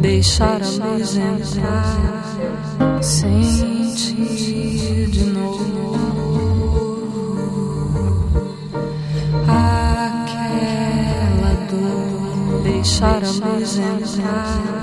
Deixar a luz entrar, sentir de novo. deixaram-me entrar.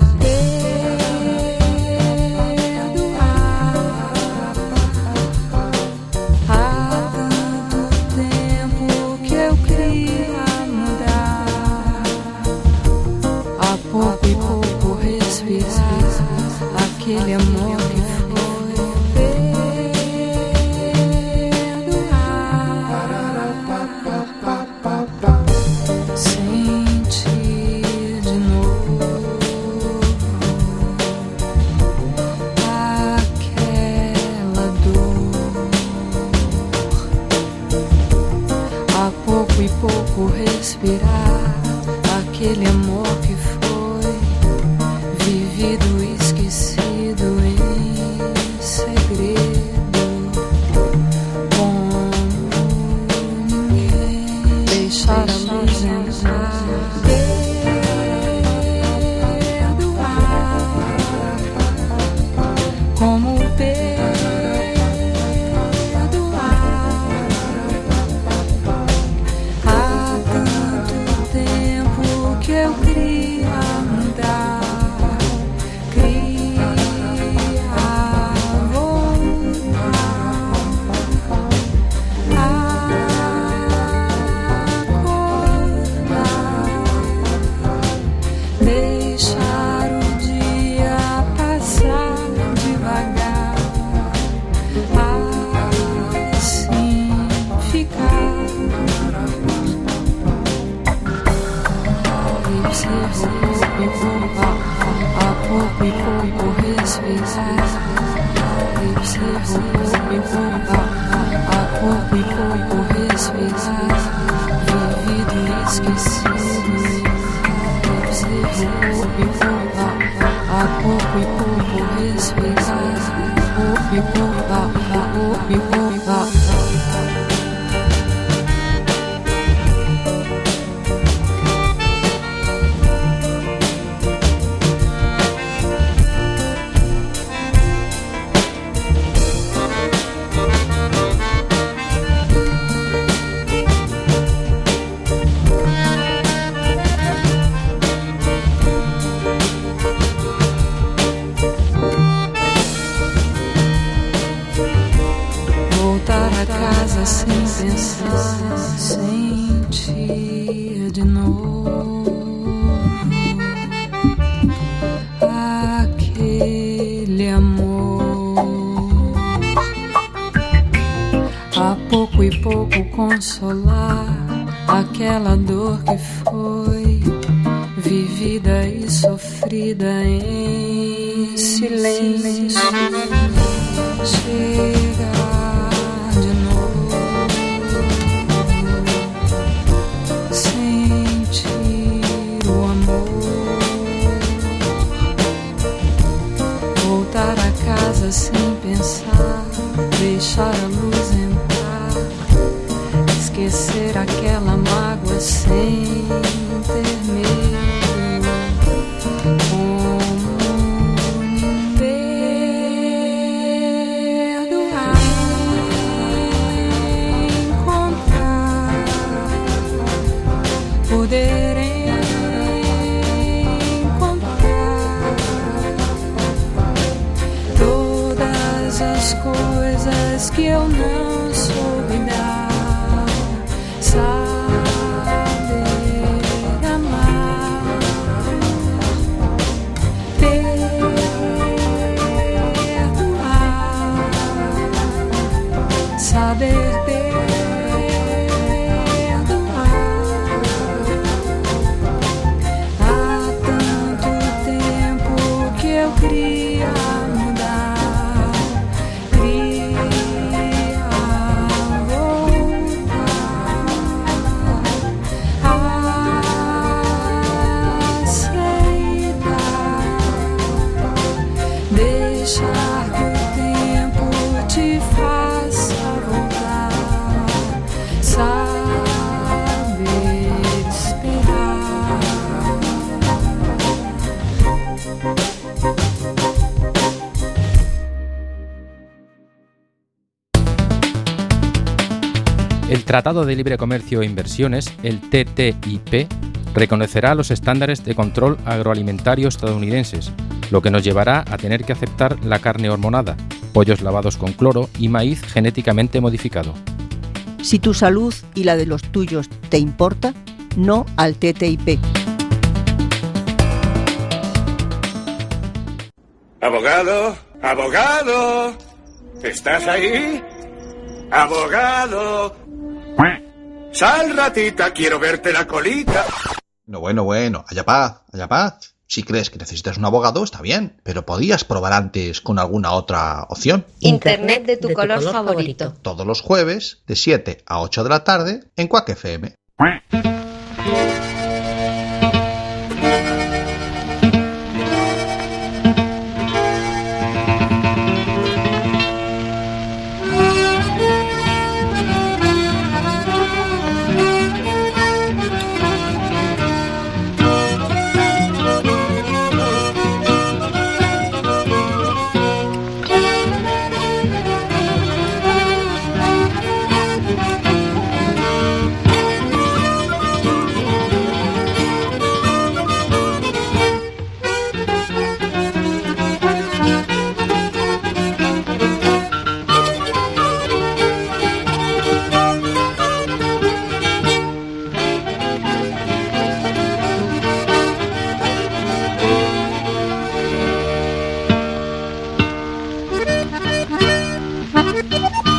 你每天醒，Tratado de Libre Comercio e Inversiones, el TTIP, reconocerá los estándares de control agroalimentario estadounidenses, lo que nos llevará a tener que aceptar la carne hormonada, pollos lavados con cloro y maíz genéticamente modificado. Si tu salud y la de los tuyos te importa, no al TTIP. Abogado, abogado, ¿estás ahí? Abogado. Sal, ratita, quiero verte la colita. No, bueno, bueno, haya paz, haya paz. Si crees que necesitas un abogado, está bien, pero podías probar antes con alguna otra opción. Internet de tu, color, favorito. Todos los jueves, de 7 a 8 de la tarde, en Quack FM. Bye.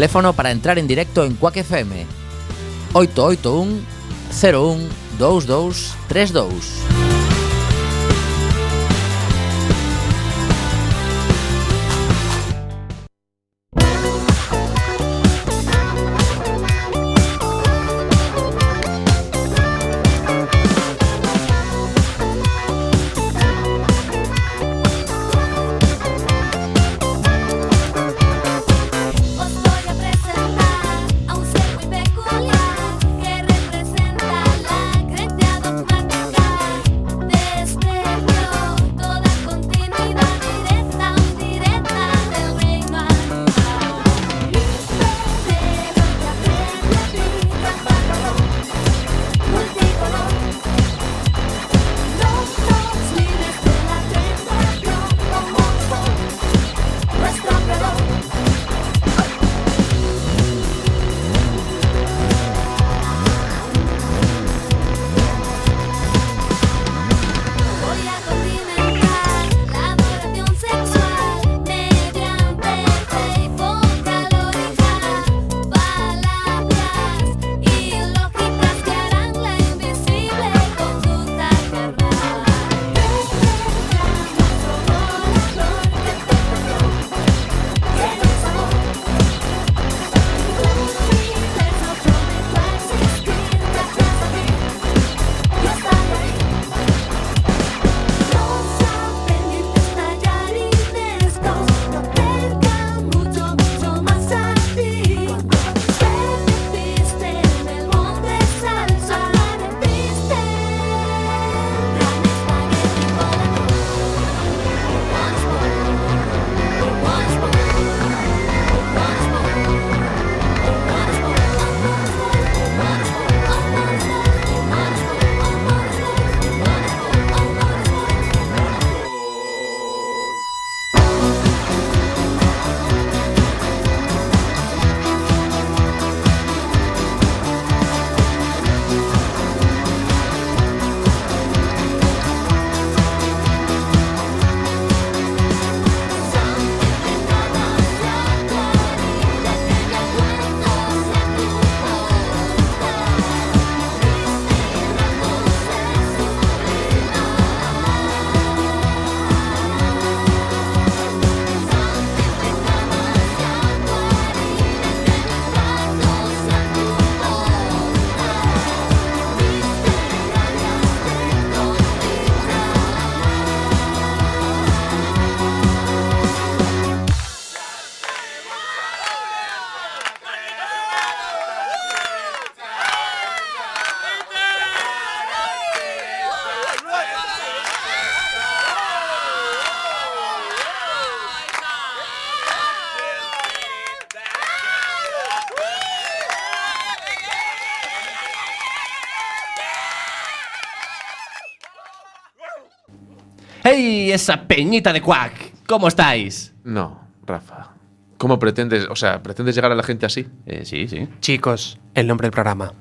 Teléfono para entrar en directo en Quack FM 881 01 22 32 ¡Hey, esa peñita de Quack! ¿Cómo estáis? No, Rafa. ¿Cómo pretendes, o sea, pretendes llegar a la gente así? Eh, sí, sí. Chicos, el nombre del programa.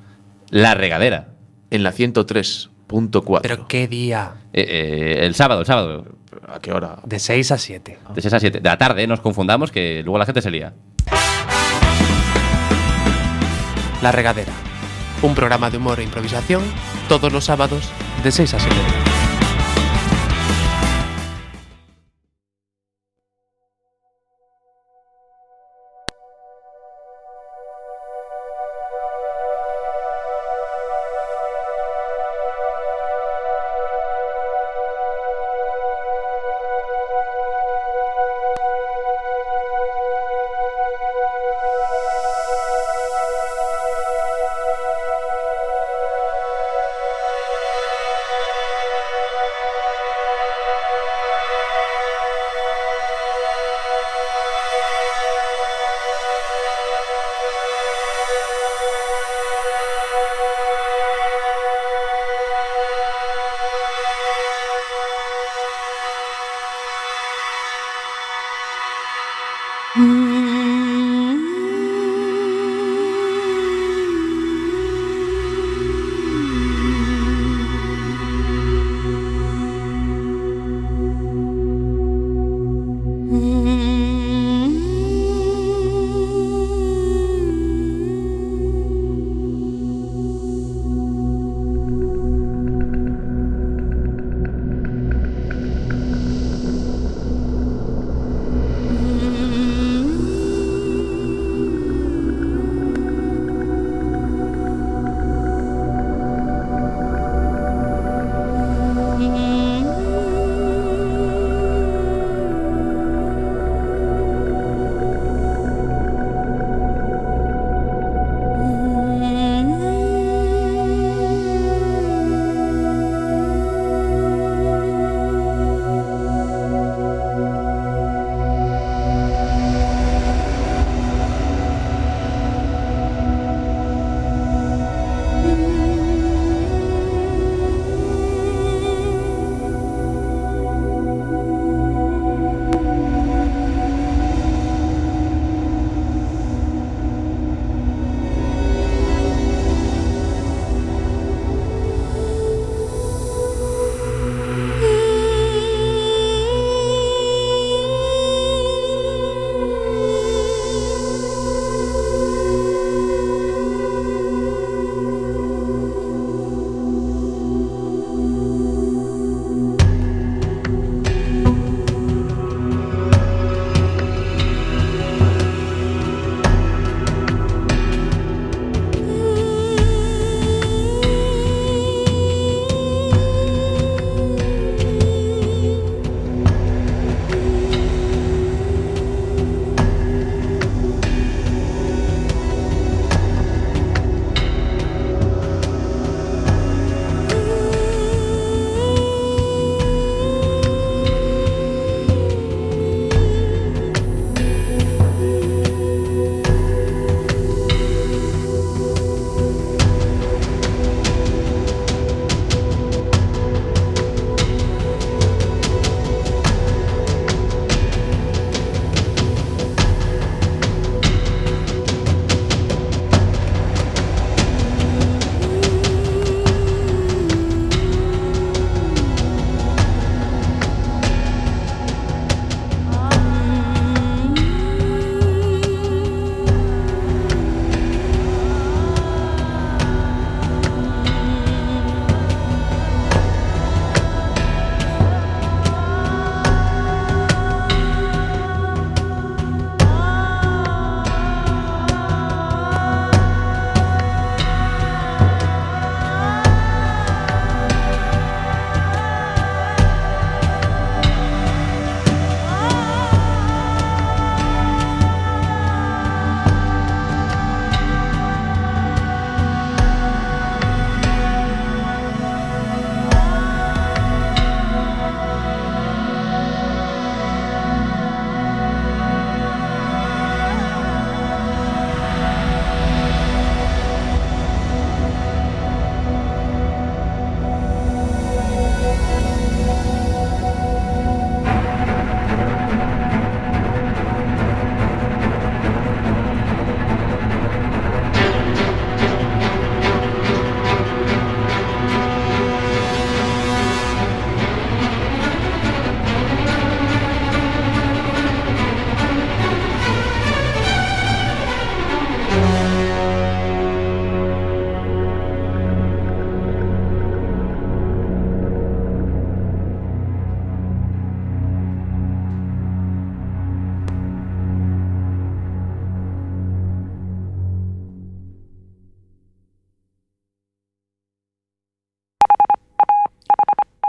La regadera. En la 103.4. ¿Pero qué día? Eh, eh, el sábado, el sábado. ¿A qué hora? De 6 a 7. De 6 a 7. De la tarde, nos confundamos, que luego la gente se lía. La Regadera. Un programa de humor e improvisación todos los sábados de 6 a 7.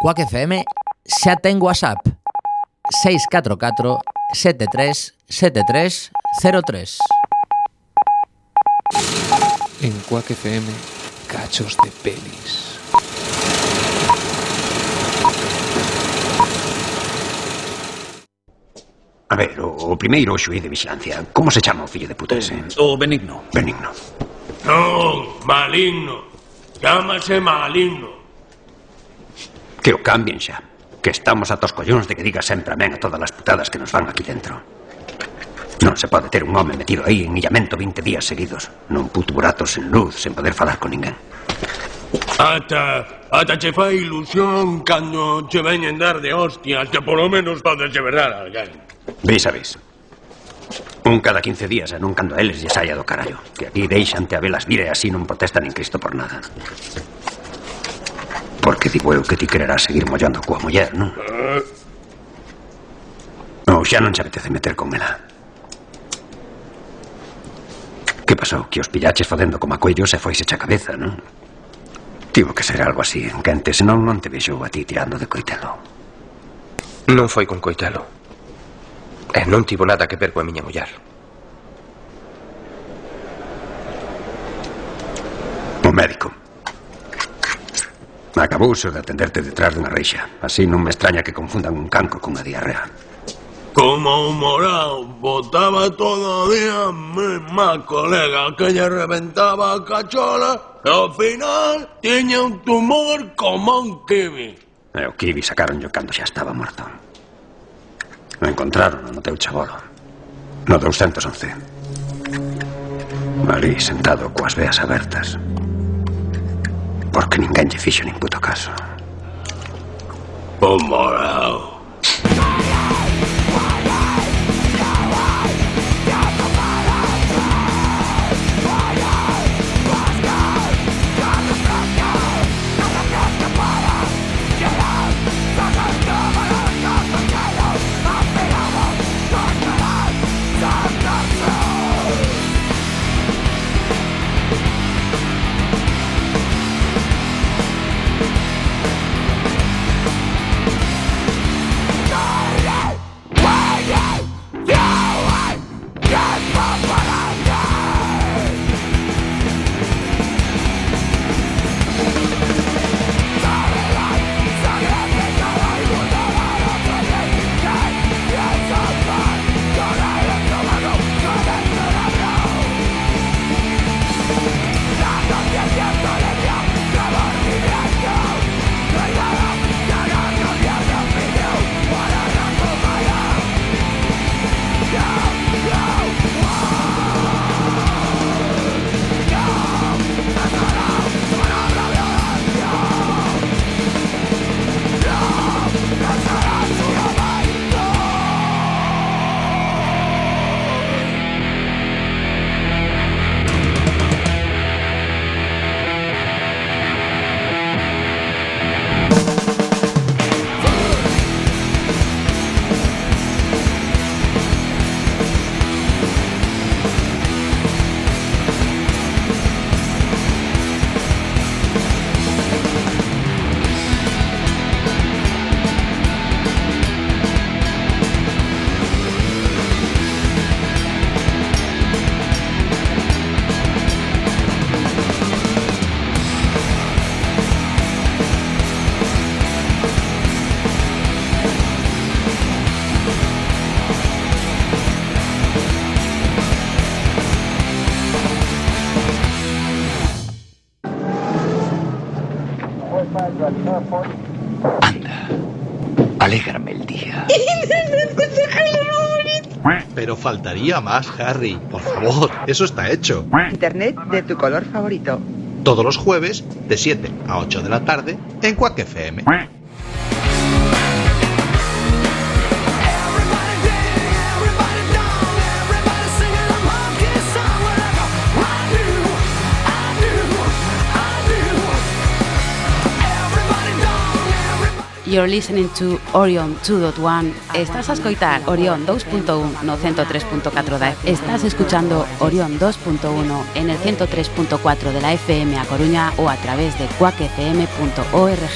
Quack FM xa ten WhatsApp 644 73 73 03 En Quack FM, cachos de pelis. A ver, o, o primeiro xuiz de vixilancia, como se chama o fillo de puta ese? Eh, o Benigno. Benigno. Non, maligno. Chámase maligno. Que o cambien xa. Que estamos atos collóns de que diga sempre amén a todas as putadas que nos van aquí dentro. Non se pode ter un home metido aí en illamento 20 días seguidos. Nun puto burato sen luz, sen poder falar con ninguén. Ata, ata che fai ilusión cando che veñen dar de hostias que polo menos podes verdar a alguén. Vis a vis. Un cada 15 días e non cando a eles lle saia do carallo. Que aquí deixante a velas vire así non protestan en Cristo por nada. Porque digo eu que ti quererás seguir mollando coa muller, non? Ou xa non se apetece meter con ela. Que pasou? Que os pillaches facendo como a coellos e foise a cabeza, non? Tivo que ser algo así en quente, senón non te vexou a ti tirando de coitelo. Non foi con coitelo. E non tivo nada que ver coa miña muller. O médico Acabouse de atenderte detrás dunha reixa. Así non me extraña que confundan un cancro cunha diarrea. Como un morao, botaba todo o día mi má colega que lle reventaba a cachola e ao final tiña un tumor como un kiwi. E o kiwi sacaron yo cando xa estaba morto. O encontraron no teu chabolo. No 211. Malí sentado coas veas abertas. Porque ninguén lle fixo nin puto caso. O morao. Pero faltaría más, Harry. Por favor, eso está hecho. Internet de tu color favorito. Todos los jueves, de 7 a 8 de la tarde, en Quack FM. You're listening to Orion 2.1 Estás a escoitar Orion 2.1 no 103.4 da Estás escuchando Orion 2.1 en el 103.4 de la FM a Coruña ou a través de cuacfm.org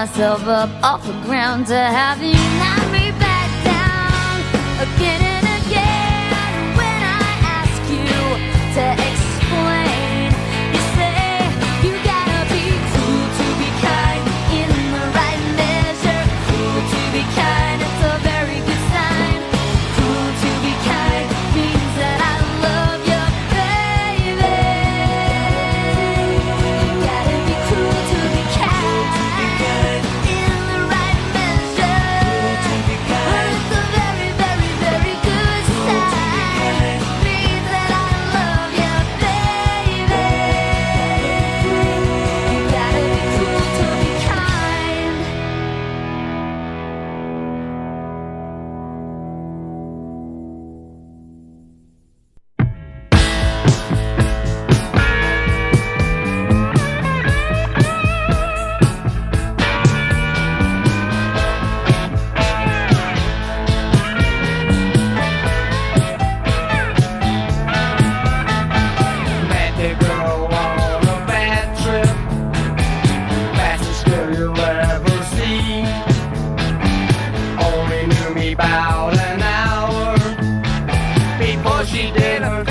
myself up off the ground to have you knock me back down again. she did her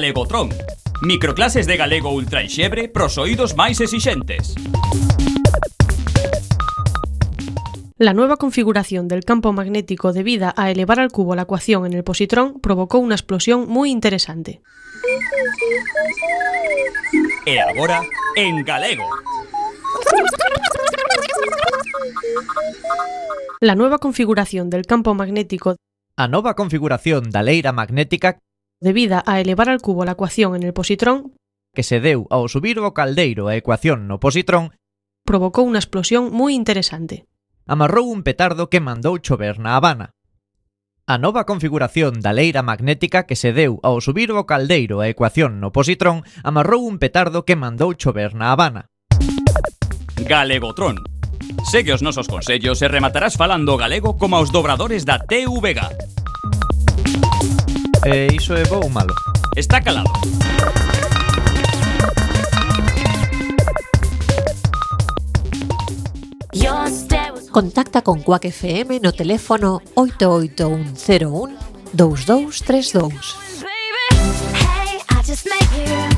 Galegotron. Microclases de galego ultraixebre pros oídos máis exixentes. La nueva configuración del campo magnético debida a elevar al cubo la ecuación en el positrón provocó una explosión muy interesante. E agora, en galego. La nueva configuración del campo magnético A nova configuración da leira magnética debida a elevar al cubo la ecuación en el positrón que se deu ao subir o caldeiro a ecuación no positrón provocou unha explosión moi interesante. Amarrou un petardo que mandou chover na Habana. A nova configuración da leira magnética que se deu ao subir o caldeiro a ecuación no positrón amarrou un petardo que mandou chover na Habana. Galegotron. Segue os nosos consellos e rematarás falando galego como aos dobradores da TVG. E iso é bo ou malo? Está calado. Contacta con Quack FM no teléfono 88101 2232. Baby, just met you.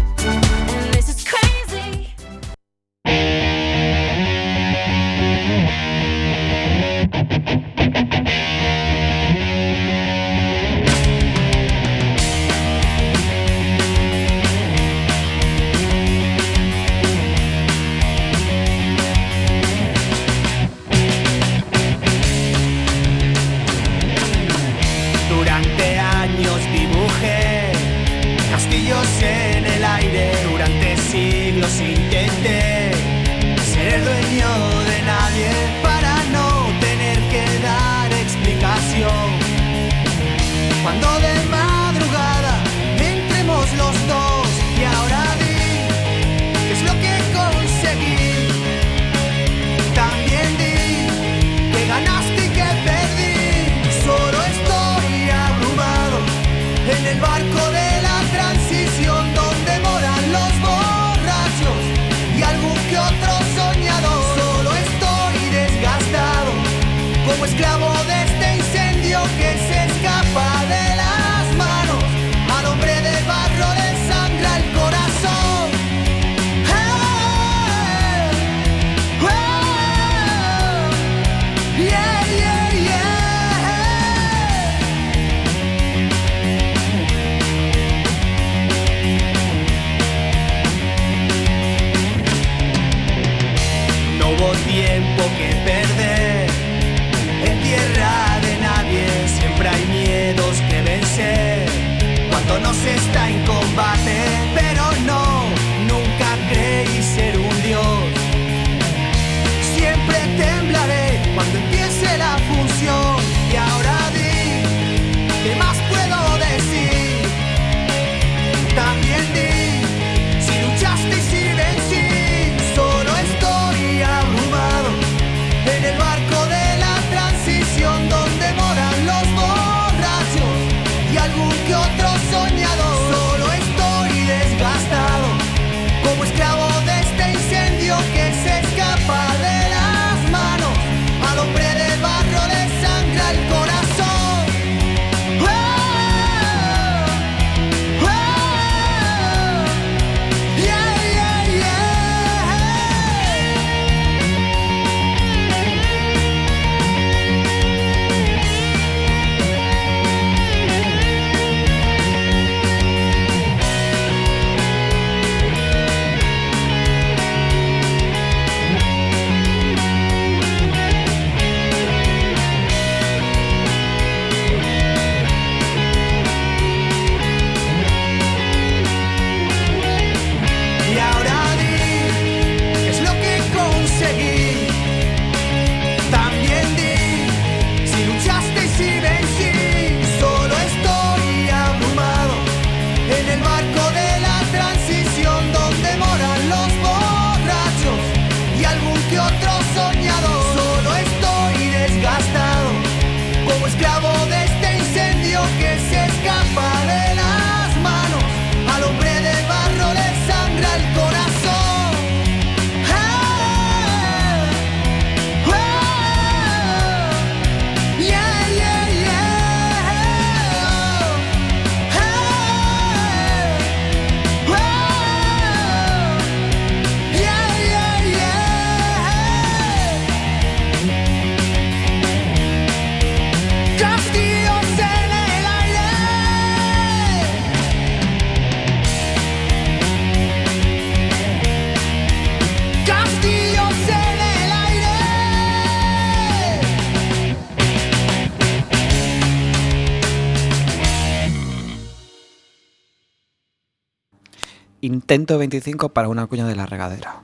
125 para una cuña de la regadera.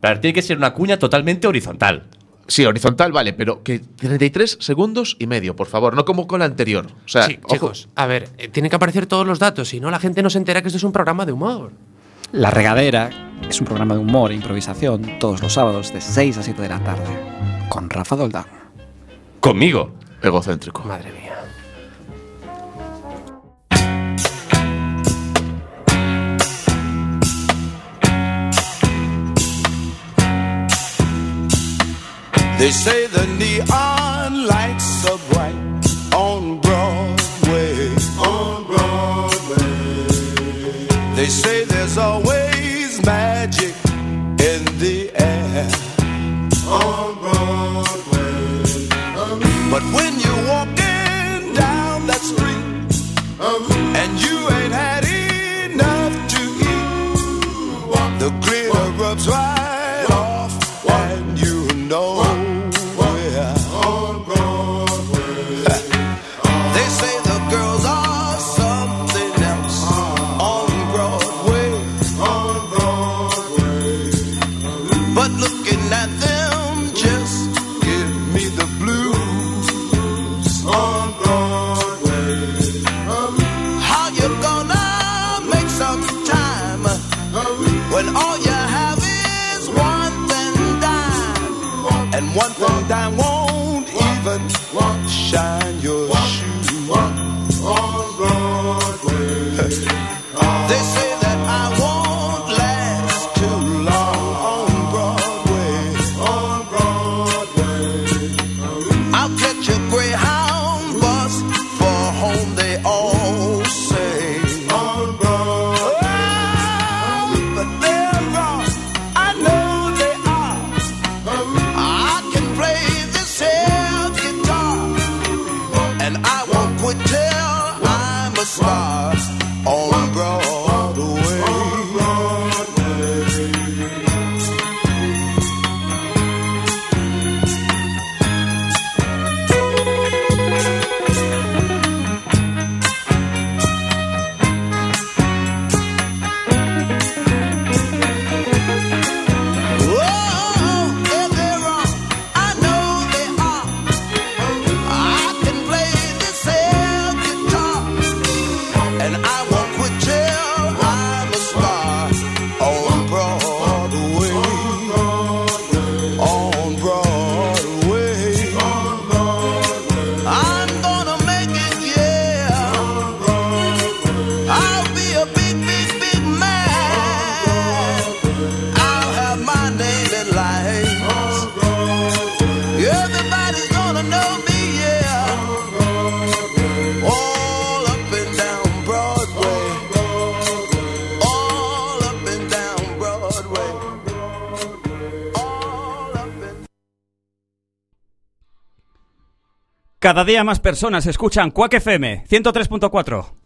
Pero tiene que ser una cuña totalmente horizontal. Sí, horizontal, vale, pero que 33 segundos y medio, por favor, no como con la anterior. O sea, sí, chicos, a ver, eh, tienen que aparecer todos los datos, si no la gente no se entera que esto es un programa de humor. La Regadera es un programa de humor e improvisación todos los sábados de 6 a 7 de la tarde, con Rafa Doldán. Conmigo. Egocéntrico. Madre mía. They say the neon lights Cada día más personas escuchan Quack FM 103.4.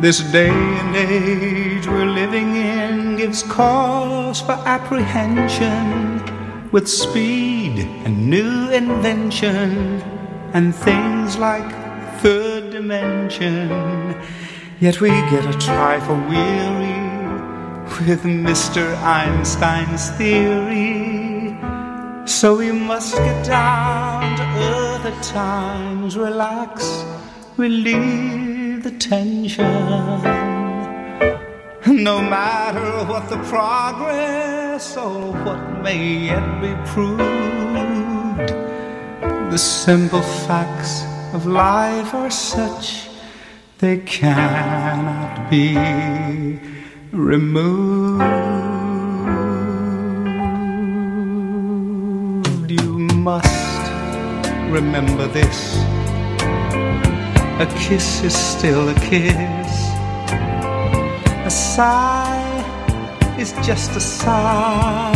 This day and age we're living in gives cause for apprehension with speed and new invention and things like third dimension. Yet we get a trifle weary with Mr. Einstein's theory. So we must get down to earth at times, relax, relieve the tension. No matter what the progress or what may yet be proved, the simple facts of life are such they cannot be removed. You must remember this a kiss is still a kiss, a sigh is just a sigh.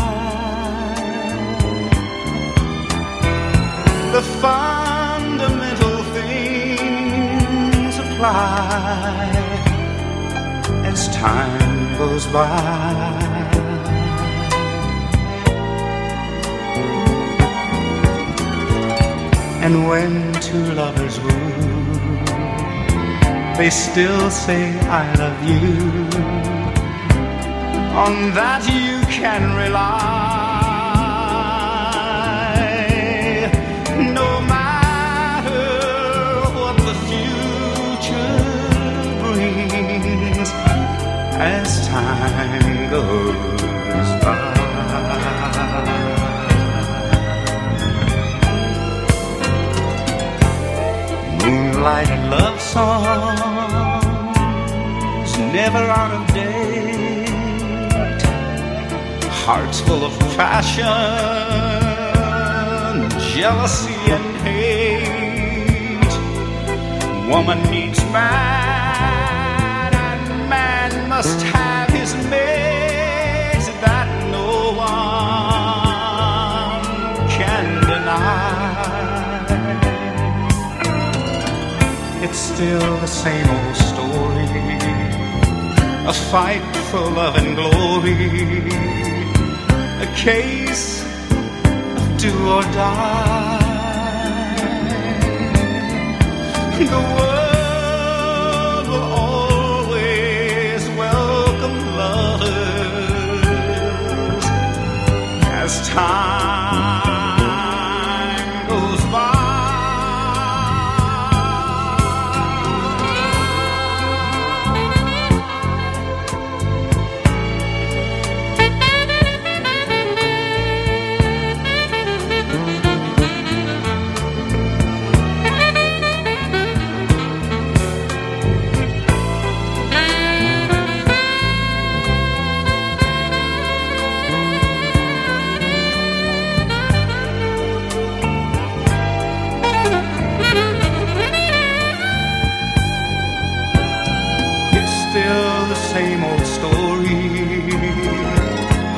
The fundamental things apply as time goes by. And when two lovers woo, they still say, I love you. On that you can rely. No matter what the future brings as time goes by. Moonlight love songs, never out of date. Hearts full of passion, jealousy and hate. Woman needs man, and man must have his mate. That no one can deny. It's still the same old story. A fight for love and glory. A case of do or die. The world will always welcome lovers as time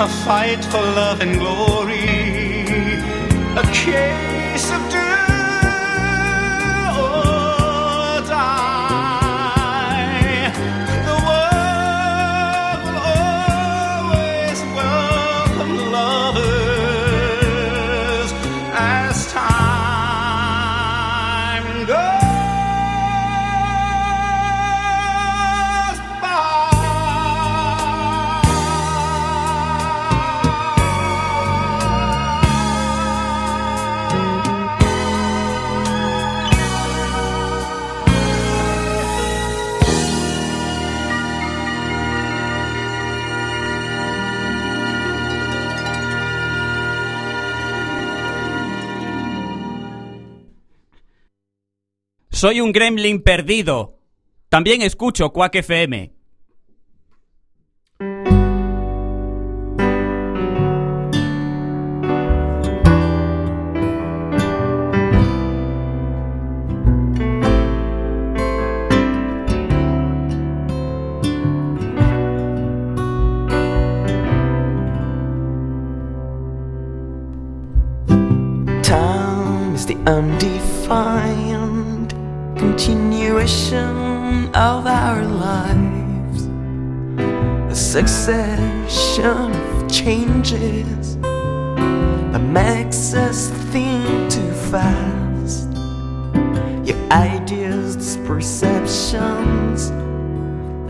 A fight for love and glory. A Soy un gremlin perdido. También escucho Quack FM. Continuation of our lives. A succession of changes that makes us think too fast. Your ideas, perceptions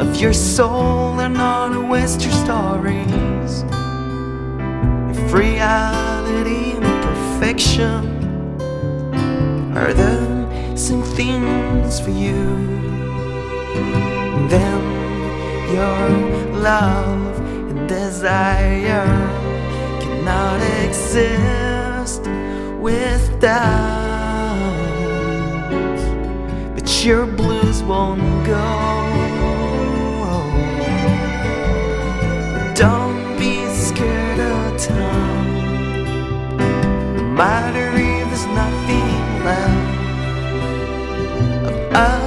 of your soul are not always true stories. If reality and perfection are the same things for you, then your love and desire cannot exist without. But your blues won't go. Don't be scared of time. No matter of